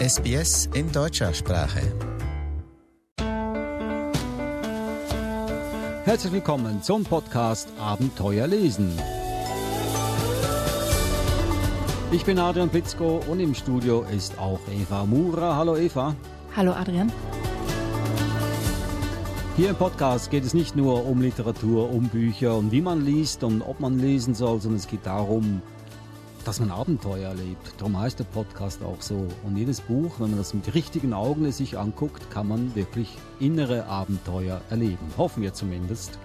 SBS in deutscher Sprache. Herzlich willkommen zum Podcast Abenteuer lesen. Ich bin Adrian Pitzko und im Studio ist auch Eva Mura. Hallo Eva. Hallo Adrian. Hier im Podcast geht es nicht nur um Literatur, um Bücher und wie man liest und ob man lesen soll, sondern es geht darum, dass man Abenteuer erlebt. Darum heißt der Podcast auch so. Und jedes Buch, wenn man das mit richtigen Augen sich anguckt, kann man wirklich innere Abenteuer erleben. Hoffen wir zumindest.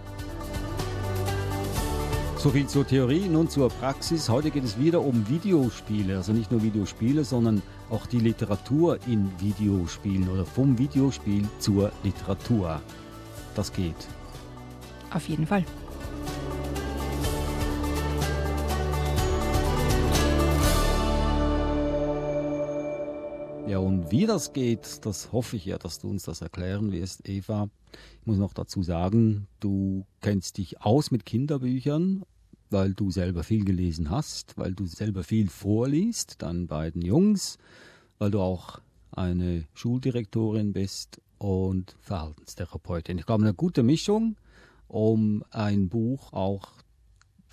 So viel zur Theorie, nun zur Praxis. Heute geht es wieder um Videospiele, also nicht nur Videospiele, sondern auch die Literatur in Videospielen oder vom Videospiel zur Literatur. Das geht. Auf jeden Fall. Wie das geht, das hoffe ich ja, dass du uns das erklären wirst, Eva. Ich muss noch dazu sagen, du kennst dich aus mit Kinderbüchern, weil du selber viel gelesen hast, weil du selber viel vorliest, deinen beiden Jungs, weil du auch eine Schuldirektorin bist und Verhaltenstherapeutin. Ich glaube, eine gute Mischung, um ein Buch auch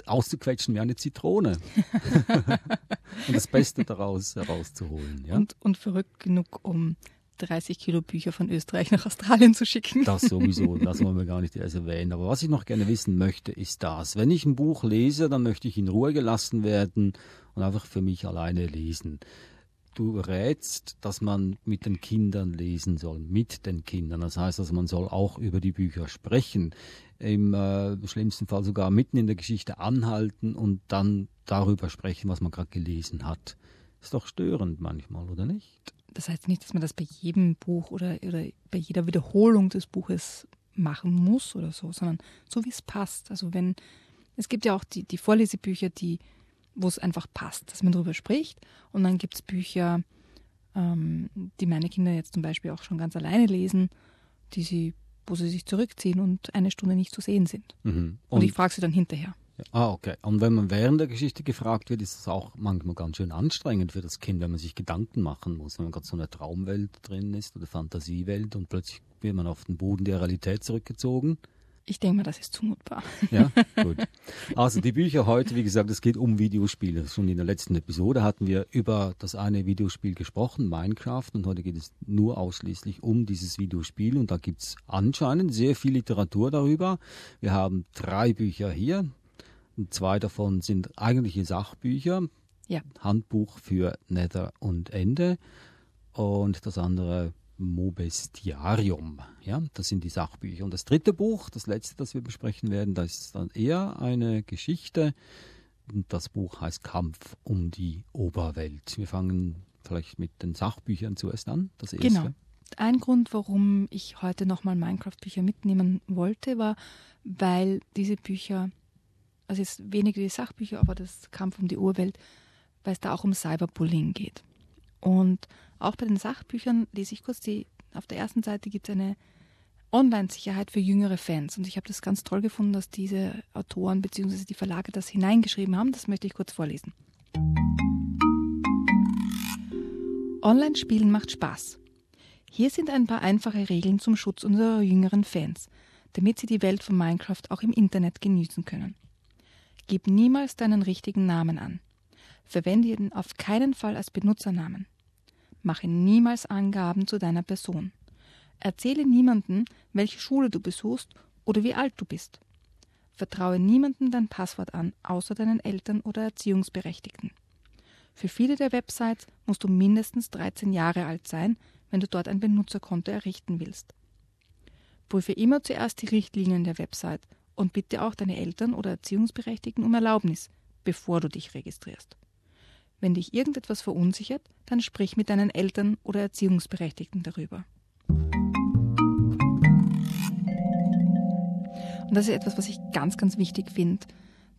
auszuquetschen wie eine Zitrone und das Beste daraus herauszuholen. Ja? Und, und verrückt genug, um 30 Kilo Bücher von Österreich nach Australien zu schicken. Das sowieso, das wollen wir gar nicht erst erwähnen. Aber was ich noch gerne wissen möchte, ist das. Wenn ich ein Buch lese, dann möchte ich in Ruhe gelassen werden und einfach für mich alleine lesen du rätst, dass man mit den Kindern lesen soll, mit den Kindern. Das heißt, dass man soll auch über die Bücher sprechen, im äh, schlimmsten Fall sogar mitten in der Geschichte anhalten und dann darüber sprechen, was man gerade gelesen hat. Ist doch störend manchmal, oder nicht? Das heißt nicht, dass man das bei jedem Buch oder, oder bei jeder Wiederholung des Buches machen muss oder so, sondern so wie es passt. Also wenn es gibt ja auch die, die Vorlesebücher, die wo es einfach passt, dass man darüber spricht. Und dann gibt es Bücher, ähm, die meine Kinder jetzt zum Beispiel auch schon ganz alleine lesen, die sie, wo sie sich zurückziehen und eine Stunde nicht zu sehen sind. Mhm. Und, und, ich frage sie dann hinterher. Ah, okay. Und wenn man während der Geschichte gefragt wird, ist es auch manchmal ganz schön anstrengend für das Kind, wenn man sich Gedanken machen muss, wenn man gerade so eine Traumwelt drin ist oder Fantasiewelt und plötzlich wird man auf den Boden der Realität zurückgezogen. Ich denke mal, das ist zumutbar. Ja, gut. Also die Bücher heute, wie gesagt, es geht um Videospiele. Schon in der letzten Episode hatten wir über das eine Videospiel gesprochen, Minecraft, und heute geht es nur ausschließlich um dieses Videospiel. Und da gibt es anscheinend sehr viel Literatur darüber. Wir haben drei Bücher hier. Und zwei davon sind eigentliche Sachbücher. Ja. Handbuch für Nether und Ende. Und das andere Mobestiarium. Ja, das sind die Sachbücher. Und das dritte Buch, das letzte, das wir besprechen werden, das ist dann eher eine Geschichte. Das Buch heißt Kampf um die Oberwelt. Wir fangen vielleicht mit den Sachbüchern zuerst an. Das erste. Genau. Ein Grund, warum ich heute nochmal Minecraft-Bücher mitnehmen wollte, war, weil diese Bücher, also jetzt weniger die Sachbücher, aber das Kampf um die Urwelt, weil es da auch um Cyberbullying geht. Und auch bei den Sachbüchern lese ich kurz die, auf der ersten Seite gibt es eine Online-Sicherheit für jüngere Fans. Und ich habe das ganz toll gefunden, dass diese Autoren bzw. die Verlage das hineingeschrieben haben. Das möchte ich kurz vorlesen. Online-Spielen macht Spaß. Hier sind ein paar einfache Regeln zum Schutz unserer jüngeren Fans, damit sie die Welt von Minecraft auch im Internet genießen können. Gib niemals deinen richtigen Namen an. Verwende ihn auf keinen Fall als Benutzernamen. Mache niemals Angaben zu deiner Person. Erzähle niemanden, welche Schule du besuchst oder wie alt du bist. Vertraue niemandem dein Passwort an, außer deinen Eltern oder Erziehungsberechtigten. Für viele der Websites musst du mindestens 13 Jahre alt sein, wenn du dort ein Benutzerkonto errichten willst. Prüfe immer zuerst die Richtlinien der Website und bitte auch deine Eltern oder Erziehungsberechtigten um Erlaubnis, bevor du dich registrierst. Wenn dich irgendetwas verunsichert, dann sprich mit deinen Eltern oder Erziehungsberechtigten darüber. Und das ist etwas, was ich ganz, ganz wichtig finde,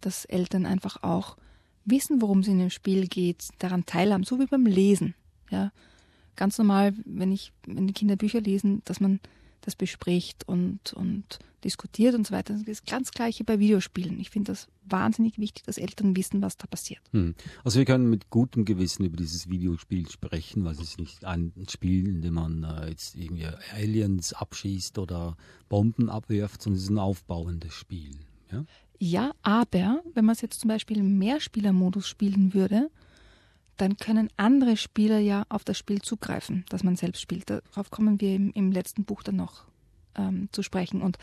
dass Eltern einfach auch wissen, worum es in dem Spiel geht, daran teilhaben, so wie beim Lesen. Ja, ganz normal, wenn ich, wenn die Kinder Bücher lesen, dass man das bespricht und, und diskutiert und so weiter. Das ist ganz gleiche bei Videospielen. Ich finde das wahnsinnig wichtig, dass Eltern wissen, was da passiert. Hm. Also wir können mit gutem Gewissen über dieses Videospiel sprechen, weil es ist nicht ein Spiel, in dem man äh, jetzt irgendwie Aliens abschießt oder Bomben abwirft, sondern es ist ein aufbauendes Spiel. Ja, ja aber wenn man es jetzt zum Beispiel im Mehrspielermodus spielen würde, dann können andere Spieler ja auf das Spiel zugreifen, das man selbst spielt. Darauf kommen wir im, im letzten Buch dann noch ähm, zu sprechen. Und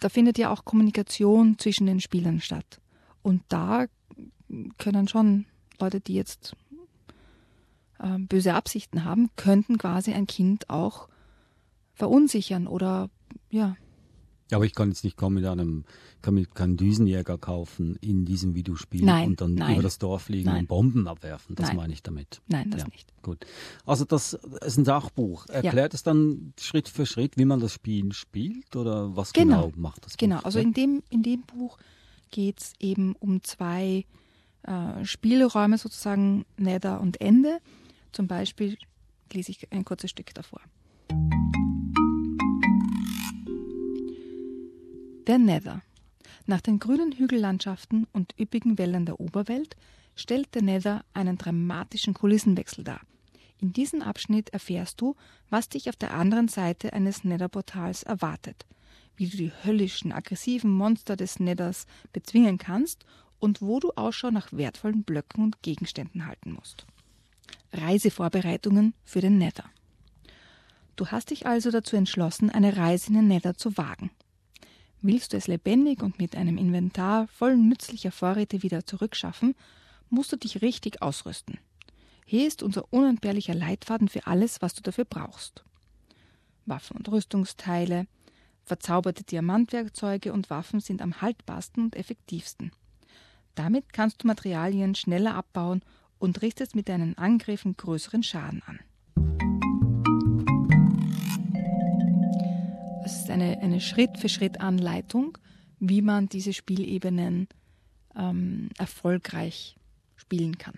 da findet ja auch Kommunikation zwischen den Spielern statt. Und da können schon Leute, die jetzt äh, böse Absichten haben, könnten quasi ein Kind auch verunsichern oder ja, ja, aber ich kann jetzt nicht kommen mit einem, kann mir keinen Düsenjäger kaufen in diesem Videospiel nein, und dann nein, über das Dorf fliegen nein. und Bomben abwerfen. Das meine ich damit. nein, das ja, nicht. Gut. Also das ist ein Sachbuch. Erklärt es dann Schritt für Schritt, wie man das Spiel spielt oder was genau, Genau. macht das Buch? Genau, also ja? in dem, in dem Buch geht es eben um zwei äh, Spielräume sozusagen, Nether und Ende. Zum Beispiel lese ich ein kurzes Stück davor. Der Nether. Nach den grünen Hügellandschaften und üppigen Wäldern der Oberwelt stellt der Nether einen dramatischen Kulissenwechsel dar. In diesem Abschnitt erfährst du, was dich auf der anderen Seite eines Nether-Portals erwartet, wie du die höllischen, aggressiven Monster des Nethers bezwingen kannst und wo du Ausschau nach wertvollen Blöcken und Gegenständen halten musst. Reisevorbereitungen für den Nether. Du hast dich also dazu entschlossen, eine Reise in den Nether zu wagen. Willst du es lebendig und mit einem Inventar voll nützlicher Vorräte wieder zurückschaffen, musst du dich richtig ausrüsten. Hier ist unser unentbehrlicher Leitfaden für alles, was du dafür brauchst. Waffen und Rüstungsteile, verzauberte Diamantwerkzeuge und Waffen sind am haltbarsten und effektivsten. Damit kannst du Materialien schneller abbauen und richtest mit deinen Angriffen größeren Schaden an. Es ist eine, eine Schritt-für-Schritt-Anleitung, wie man diese Spielebenen ähm, erfolgreich spielen kann.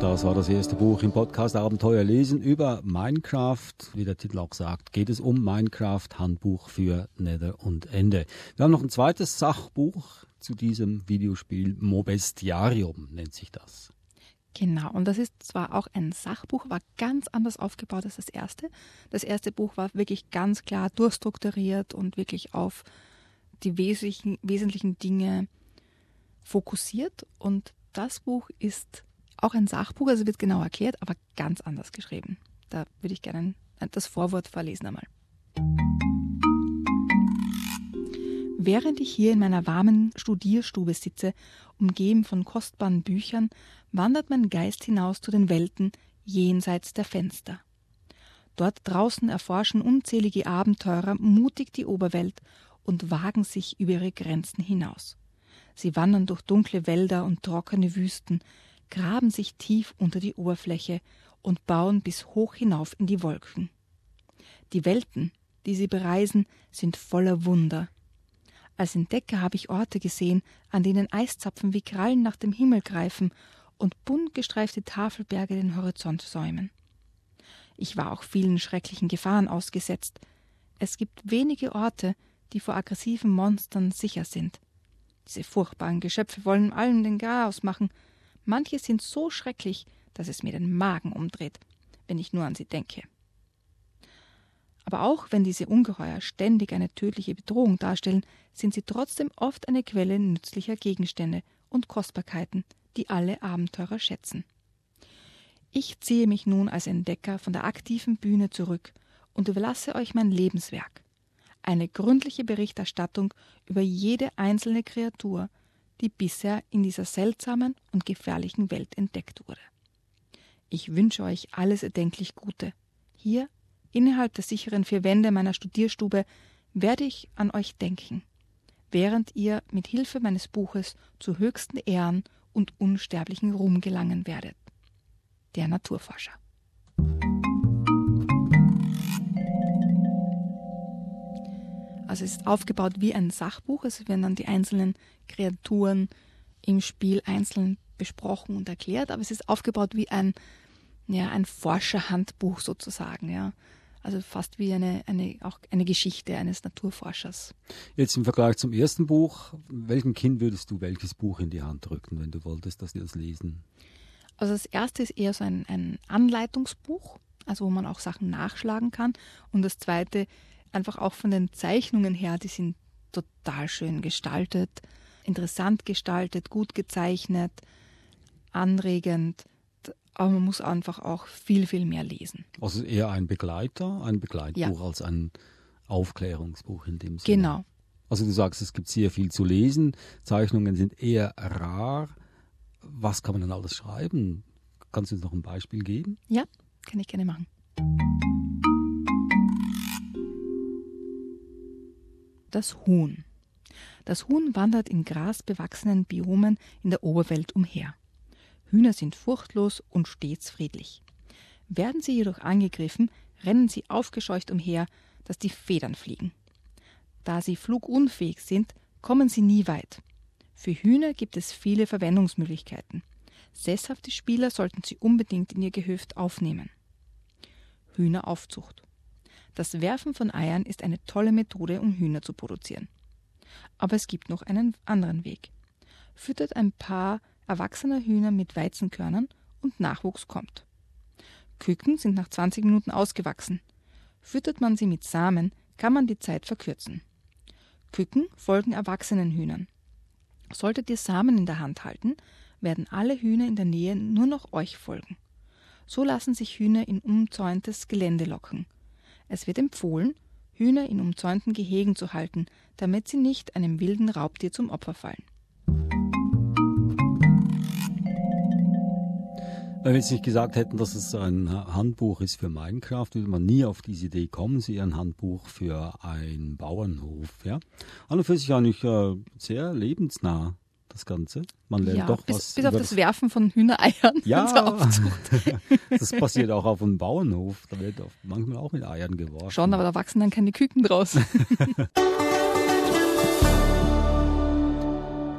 Das war das erste Buch im Podcast Abenteuer lesen über Minecraft. Wie der Titel auch sagt, geht es um Minecraft Handbuch für Nether und Ende. Wir haben noch ein zweites Sachbuch zu diesem Videospiel. Mobestiarium nennt sich das. Genau, und das ist zwar auch ein Sachbuch, war ganz anders aufgebaut als das erste. Das erste Buch war wirklich ganz klar durchstrukturiert und wirklich auf die wesentlichen, wesentlichen Dinge fokussiert. Und das Buch ist auch ein Sachbuch, also wird genau erklärt, aber ganz anders geschrieben. Da würde ich gerne das Vorwort verlesen einmal. Während ich hier in meiner warmen Studierstube sitze, umgeben von kostbaren Büchern, wandert mein Geist hinaus zu den Welten jenseits der Fenster. Dort draußen erforschen unzählige Abenteurer mutig die Oberwelt und wagen sich über ihre Grenzen hinaus. Sie wandern durch dunkle Wälder und trockene Wüsten, graben sich tief unter die Oberfläche und bauen bis hoch hinauf in die Wolken. Die Welten, die sie bereisen, sind voller Wunder. Als Entdecker habe ich Orte gesehen, an denen Eiszapfen wie Krallen nach dem Himmel greifen und bunt gestreifte Tafelberge den Horizont säumen. Ich war auch vielen schrecklichen Gefahren ausgesetzt. Es gibt wenige Orte, die vor aggressiven Monstern sicher sind. Diese furchtbaren Geschöpfe wollen allen den Chaos machen. Manche sind so schrecklich, dass es mir den Magen umdreht, wenn ich nur an sie denke. Aber auch wenn diese Ungeheuer ständig eine tödliche Bedrohung darstellen, sind sie trotzdem oft eine Quelle nützlicher Gegenstände und Kostbarkeiten, die alle Abenteurer schätzen. Ich ziehe mich nun als Entdecker von der aktiven Bühne zurück und überlasse euch mein Lebenswerk, eine gründliche Berichterstattung über jede einzelne Kreatur, die bisher in dieser seltsamen und gefährlichen Welt entdeckt wurde. Ich wünsche euch alles erdenklich Gute. Hier, innerhalb der sicheren vier Wände meiner Studierstube, werde ich an euch denken, während ihr mit Hilfe meines Buches zu höchsten Ehren und unsterblichen Ruhm gelangen werdet. Der Naturforscher. Also es ist aufgebaut wie ein Sachbuch. Es werden dann die einzelnen Kreaturen im Spiel einzeln besprochen und erklärt, aber es ist aufgebaut wie ein ja, ein Forscherhandbuch sozusagen, ja. Also fast wie eine, eine, auch eine Geschichte eines Naturforschers. Jetzt im Vergleich zum ersten Buch, welchem Kind würdest du welches Buch in die Hand drücken, wenn du wolltest, dass sie das lesen? Also das erste ist eher so ein, ein Anleitungsbuch, also wo man auch Sachen nachschlagen kann. Und das zweite einfach auch von den Zeichnungen her, die sind total schön gestaltet, interessant gestaltet, gut gezeichnet, anregend aber man muss einfach auch viel, viel mehr lesen. Also eher ein Begleiter, ein Begleitbuch ja. als ein Aufklärungsbuch in dem Sinne. Genau. Also du sagst, es gibt sehr viel zu lesen, Zeichnungen sind eher rar. Was kann man denn alles schreiben? Kannst du uns noch ein Beispiel geben? Ja, kann ich gerne machen. Das Huhn. Das Huhn wandert in grasbewachsenen Biomen in der Oberwelt umher. Hühner sind furchtlos und stets friedlich. Werden sie jedoch angegriffen, rennen sie aufgescheucht umher, dass die Federn fliegen. Da sie flugunfähig sind, kommen sie nie weit. Für Hühner gibt es viele Verwendungsmöglichkeiten. Sesshafte Spieler sollten sie unbedingt in ihr Gehöft aufnehmen. Hühneraufzucht. Das Werfen von Eiern ist eine tolle Methode, um Hühner zu produzieren. Aber es gibt noch einen anderen Weg. Füttert ein paar erwachsener Hühner mit Weizenkörnern und Nachwuchs kommt. Küken sind nach 20 Minuten ausgewachsen. Füttert man sie mit Samen, kann man die Zeit verkürzen. Küken folgen erwachsenen Hühnern. Solltet ihr Samen in der Hand halten, werden alle Hühner in der Nähe nur noch euch folgen. So lassen sich Hühner in umzäuntes Gelände locken. Es wird empfohlen, Hühner in umzäunten Gehegen zu halten, damit sie nicht einem wilden Raubtier zum Opfer fallen. Wenn jetzt nicht gesagt hätten, dass es ein Handbuch ist für Minecraft, würde man nie auf diese Idee kommen. Sie ein Handbuch für einen Bauernhof. Ja? An und für sich eigentlich äh, sehr lebensnah das Ganze. Man lernt ja, doch bis, was. Bis auf das, das Werfen von Hühnereiern. Ja, das passiert auch auf einem Bauernhof. Da wird manchmal auch mit Eiern geworfen. Schon, aber da wachsen dann keine Küken draus.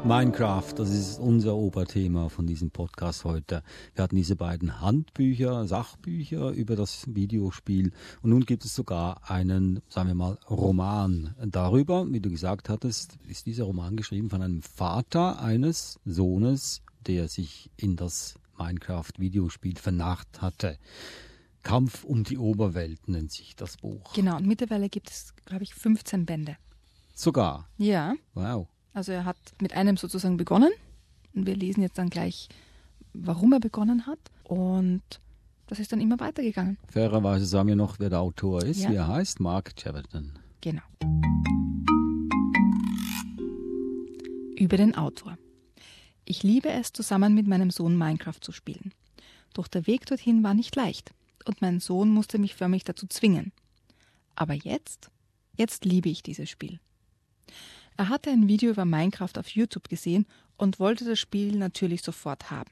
Minecraft, das ist unser Oberthema von diesem Podcast heute. Wir hatten diese beiden Handbücher, Sachbücher über das Videospiel und nun gibt es sogar einen, sagen wir mal, Roman darüber. Wie du gesagt hattest, ist dieser Roman geschrieben von einem Vater eines Sohnes, der sich in das Minecraft-Videospiel vernarrt hatte. Kampf um die Oberwelt nennt sich das Buch. Genau, und mittlerweile gibt es, glaube ich, 15 Bände. Sogar? Ja. Wow. Also er hat mit einem sozusagen begonnen und wir lesen jetzt dann gleich, warum er begonnen hat und das ist dann immer weitergegangen. Fairerweise sagen wir noch, wer der Autor ist, ja. wie er heißt, Mark Cheverton. Genau. Über den Autor. Ich liebe es, zusammen mit meinem Sohn Minecraft zu spielen. Doch der Weg dorthin war nicht leicht und mein Sohn musste mich förmlich dazu zwingen. Aber jetzt, jetzt liebe ich dieses Spiel. Er hatte ein Video über Minecraft auf YouTube gesehen und wollte das Spiel natürlich sofort haben.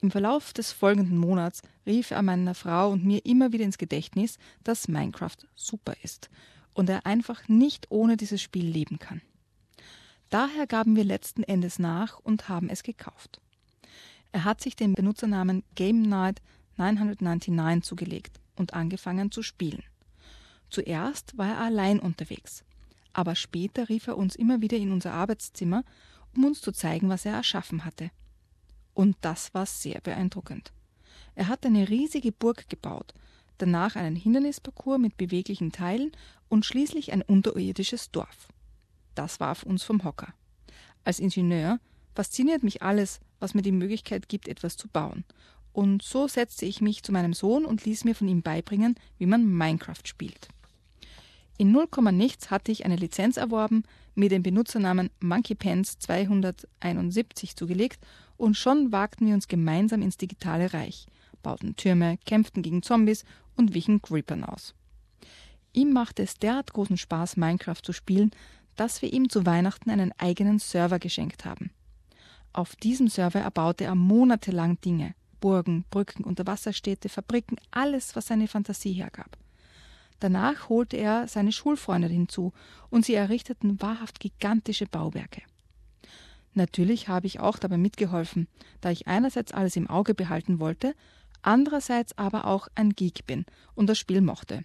Im Verlauf des folgenden Monats rief er meiner Frau und mir immer wieder ins Gedächtnis, dass Minecraft super ist und er einfach nicht ohne dieses Spiel leben kann. Daher gaben wir letzten Endes nach und haben es gekauft. Er hat sich den Benutzernamen Game Night 999 zugelegt und angefangen zu spielen. Zuerst war er allein unterwegs aber später rief er uns immer wieder in unser Arbeitszimmer, um uns zu zeigen, was er erschaffen hatte. Und das war sehr beeindruckend. Er hat eine riesige Burg gebaut, danach einen Hindernisparcours mit beweglichen Teilen und schließlich ein unterirdisches Dorf. Das warf uns vom Hocker. Als Ingenieur fasziniert mich alles, was mir die Möglichkeit gibt, etwas zu bauen. Und so setzte ich mich zu meinem Sohn und ließ mir von ihm beibringen, wie man Minecraft spielt. In 0, nichts hatte ich eine Lizenz erworben, mir den Benutzernamen MonkeyPants 271 zugelegt und schon wagten wir uns gemeinsam ins digitale Reich, bauten Türme, kämpften gegen Zombies und wichen Creepern aus. Ihm machte es derart großen Spaß, Minecraft zu spielen, dass wir ihm zu Weihnachten einen eigenen Server geschenkt haben. Auf diesem Server erbaute er monatelang Dinge, Burgen, Brücken, Unterwasserstädte, Fabriken, alles, was seine Fantasie hergab. Danach holte er seine Schulfreunde hinzu und sie errichteten wahrhaft gigantische Bauwerke. Natürlich habe ich auch dabei mitgeholfen, da ich einerseits alles im Auge behalten wollte, andererseits aber auch ein Geek bin und das Spiel mochte.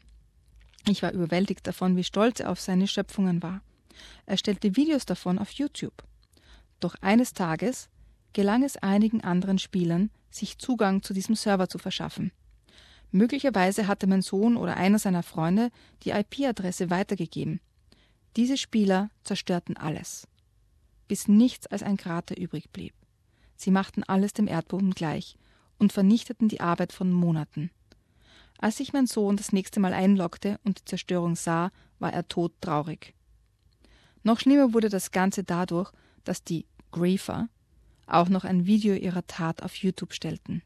Ich war überwältigt davon, wie stolz er auf seine Schöpfungen war. Er stellte Videos davon auf YouTube. Doch eines Tages gelang es einigen anderen Spielern, sich Zugang zu diesem Server zu verschaffen. Möglicherweise hatte mein Sohn oder einer seiner Freunde die IP-Adresse weitergegeben. Diese Spieler zerstörten alles, bis nichts als ein Krater übrig blieb. Sie machten alles dem Erdboden gleich und vernichteten die Arbeit von Monaten. Als sich mein Sohn das nächste Mal einloggte und die Zerstörung sah, war er todtraurig. Noch schlimmer wurde das Ganze dadurch, dass die Griefer auch noch ein Video ihrer Tat auf YouTube stellten.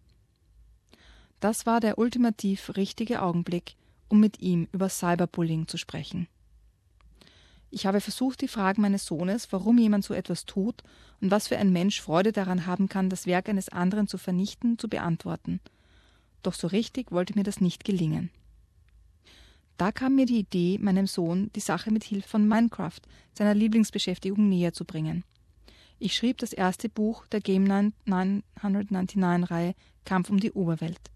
Das war der ultimativ richtige Augenblick, um mit ihm über Cyberbullying zu sprechen. Ich habe versucht, die Fragen meines Sohnes, warum jemand so etwas tut und was für ein Mensch Freude daran haben kann, das Werk eines anderen zu vernichten, zu beantworten. Doch so richtig wollte mir das nicht gelingen. Da kam mir die Idee, meinem Sohn die Sache mit Hilfe von Minecraft, seiner Lieblingsbeschäftigung, näher zu bringen. Ich schrieb das erste Buch der Game 999-Reihe Kampf um die Oberwelt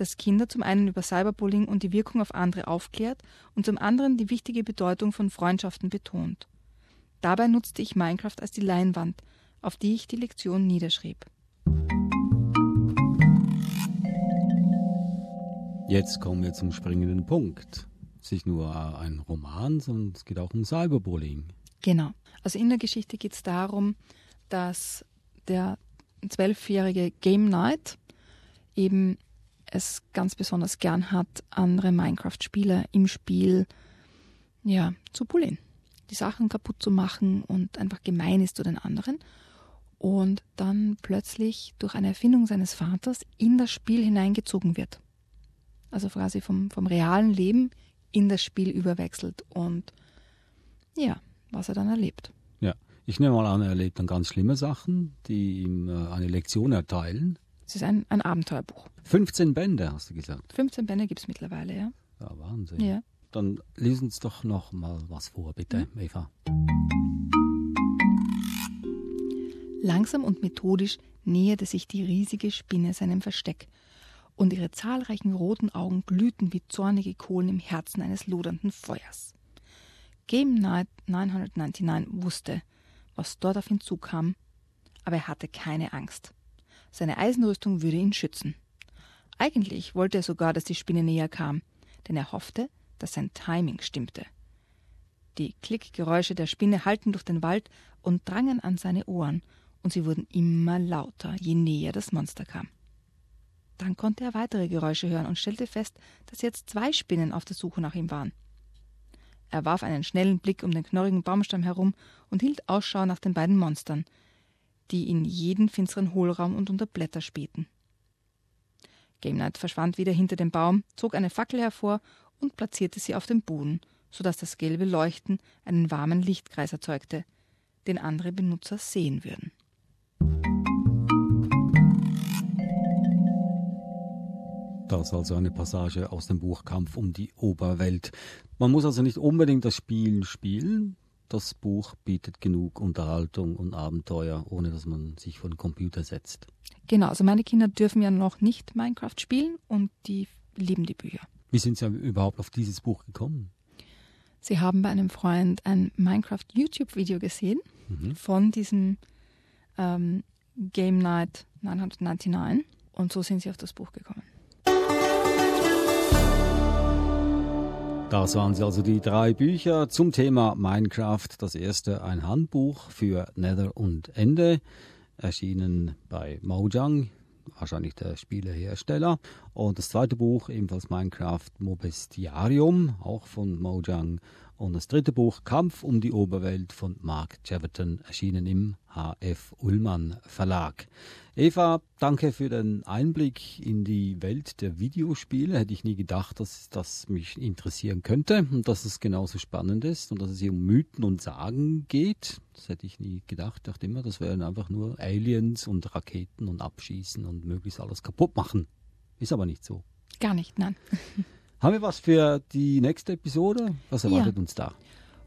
das Kinder zum einen über Cyberbullying und die Wirkung auf andere aufklärt und zum anderen die wichtige Bedeutung von Freundschaften betont. Dabei nutzte ich Minecraft als die Leinwand, auf die ich die Lektion niederschrieb. Jetzt kommen wir zum springenden Punkt. Es ist nicht nur ein Roman, sondern es geht auch um Cyberbullying. Genau. Also in der Geschichte geht es darum, dass der zwölfjährige Game Knight eben es ganz besonders gern hat, andere Minecraft-Spieler im Spiel ja, zu bullen, die Sachen kaputt zu machen und einfach gemein ist zu den anderen. Und dann plötzlich durch eine Erfindung seines Vaters in das Spiel hineingezogen wird. Also quasi vom, vom realen Leben in das Spiel überwechselt und ja, was er dann erlebt. Ja, ich nehme mal an, er erlebt dann ganz schlimme Sachen, die ihm äh, eine Lektion erteilen. Es ist ein, ein Abenteuerbuch. 15 Bände, hast du gesagt. 15 Bände gibt es mittlerweile, ja. Ja, Wahnsinn. Ja. Dann lesen uns doch noch mal was vor, bitte, mhm. Eva. Langsam und methodisch näherte sich die riesige Spinne seinem Versteck, und ihre zahlreichen roten Augen glühten wie zornige Kohlen im Herzen eines lodernden Feuers. Game Night 999 wusste, was dort auf ihn zukam, aber er hatte keine Angst. Seine Eisenrüstung würde ihn schützen. Eigentlich wollte er sogar, dass die Spinne näher kam, denn er hoffte, dass sein Timing stimmte. Die Klickgeräusche der Spinne hallten durch den Wald und drangen an seine Ohren, und sie wurden immer lauter, je näher das Monster kam. Dann konnte er weitere Geräusche hören und stellte fest, dass jetzt zwei Spinnen auf der Suche nach ihm waren. Er warf einen schnellen Blick um den knorrigen Baumstamm herum und hielt Ausschau nach den beiden Monstern, die in jeden finsteren Hohlraum und unter Blätter spähten. Game Night verschwand wieder hinter dem Baum, zog eine Fackel hervor und platzierte sie auf dem Boden, so dass das gelbe Leuchten einen warmen Lichtkreis erzeugte, den andere Benutzer sehen würden. Das also eine Passage aus dem Buch Kampf um die Oberwelt. Man muss also nicht unbedingt das Spiel spielen, das Buch bietet genug Unterhaltung und Abenteuer, ohne dass man sich vor den Computer setzt. Genau, also meine Kinder dürfen ja noch nicht Minecraft spielen und die lieben die Bücher. Wie sind Sie überhaupt auf dieses Buch gekommen? Sie haben bei einem Freund ein Minecraft-YouTube-Video gesehen mhm. von diesem ähm, Game Night 999 und so sind Sie auf das Buch gekommen. Das waren sie also die drei Bücher zum Thema Minecraft. Das erste ein Handbuch für Nether und Ende, erschienen bei Mojang, wahrscheinlich der Spielehersteller. Und das zweite Buch, ebenfalls Minecraft Mobestiarium, auch von Mojang. Und das dritte Buch, Kampf um die Oberwelt von Mark Cheverton, erschienen im HF Ullmann Verlag. Eva, danke für den Einblick in die Welt der Videospiele. Hätte ich nie gedacht, dass das mich interessieren könnte und dass es genauso spannend ist und dass es hier um Mythen und Sagen geht. Das hätte ich nie gedacht. Ich dachte immer, das wären einfach nur Aliens und Raketen und Abschießen und möglichst alles kaputt machen. Ist aber nicht so. Gar nicht, nein. Haben wir was für die nächste Episode? Was erwartet ja. uns da?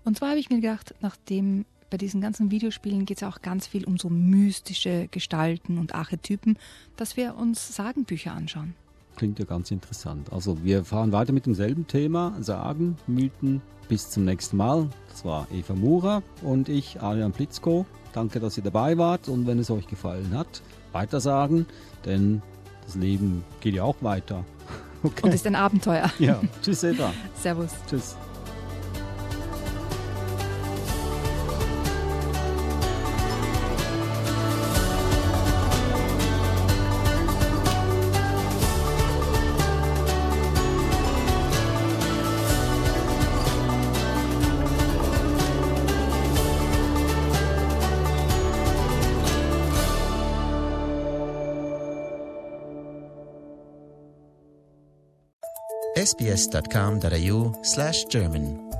Und zwar habe ich mir gedacht, nachdem bei diesen ganzen Videospielen geht es auch ganz viel um so mystische Gestalten und Archetypen, dass wir uns Sagenbücher anschauen. klingt ja ganz interessant. Also wir fahren weiter mit demselben Thema, Sagen, Mythen. Bis zum nächsten Mal. Das war Eva Mura und ich, Adrian Plitzko. Danke, dass ihr dabei wart und wenn es euch gefallen hat, weitersagen, denn das Leben geht ja auch weiter. Okay. Und ist ein Abenteuer. Ja. Tschüss, Eva. Servus. Tschüss. sbs.com.au slash German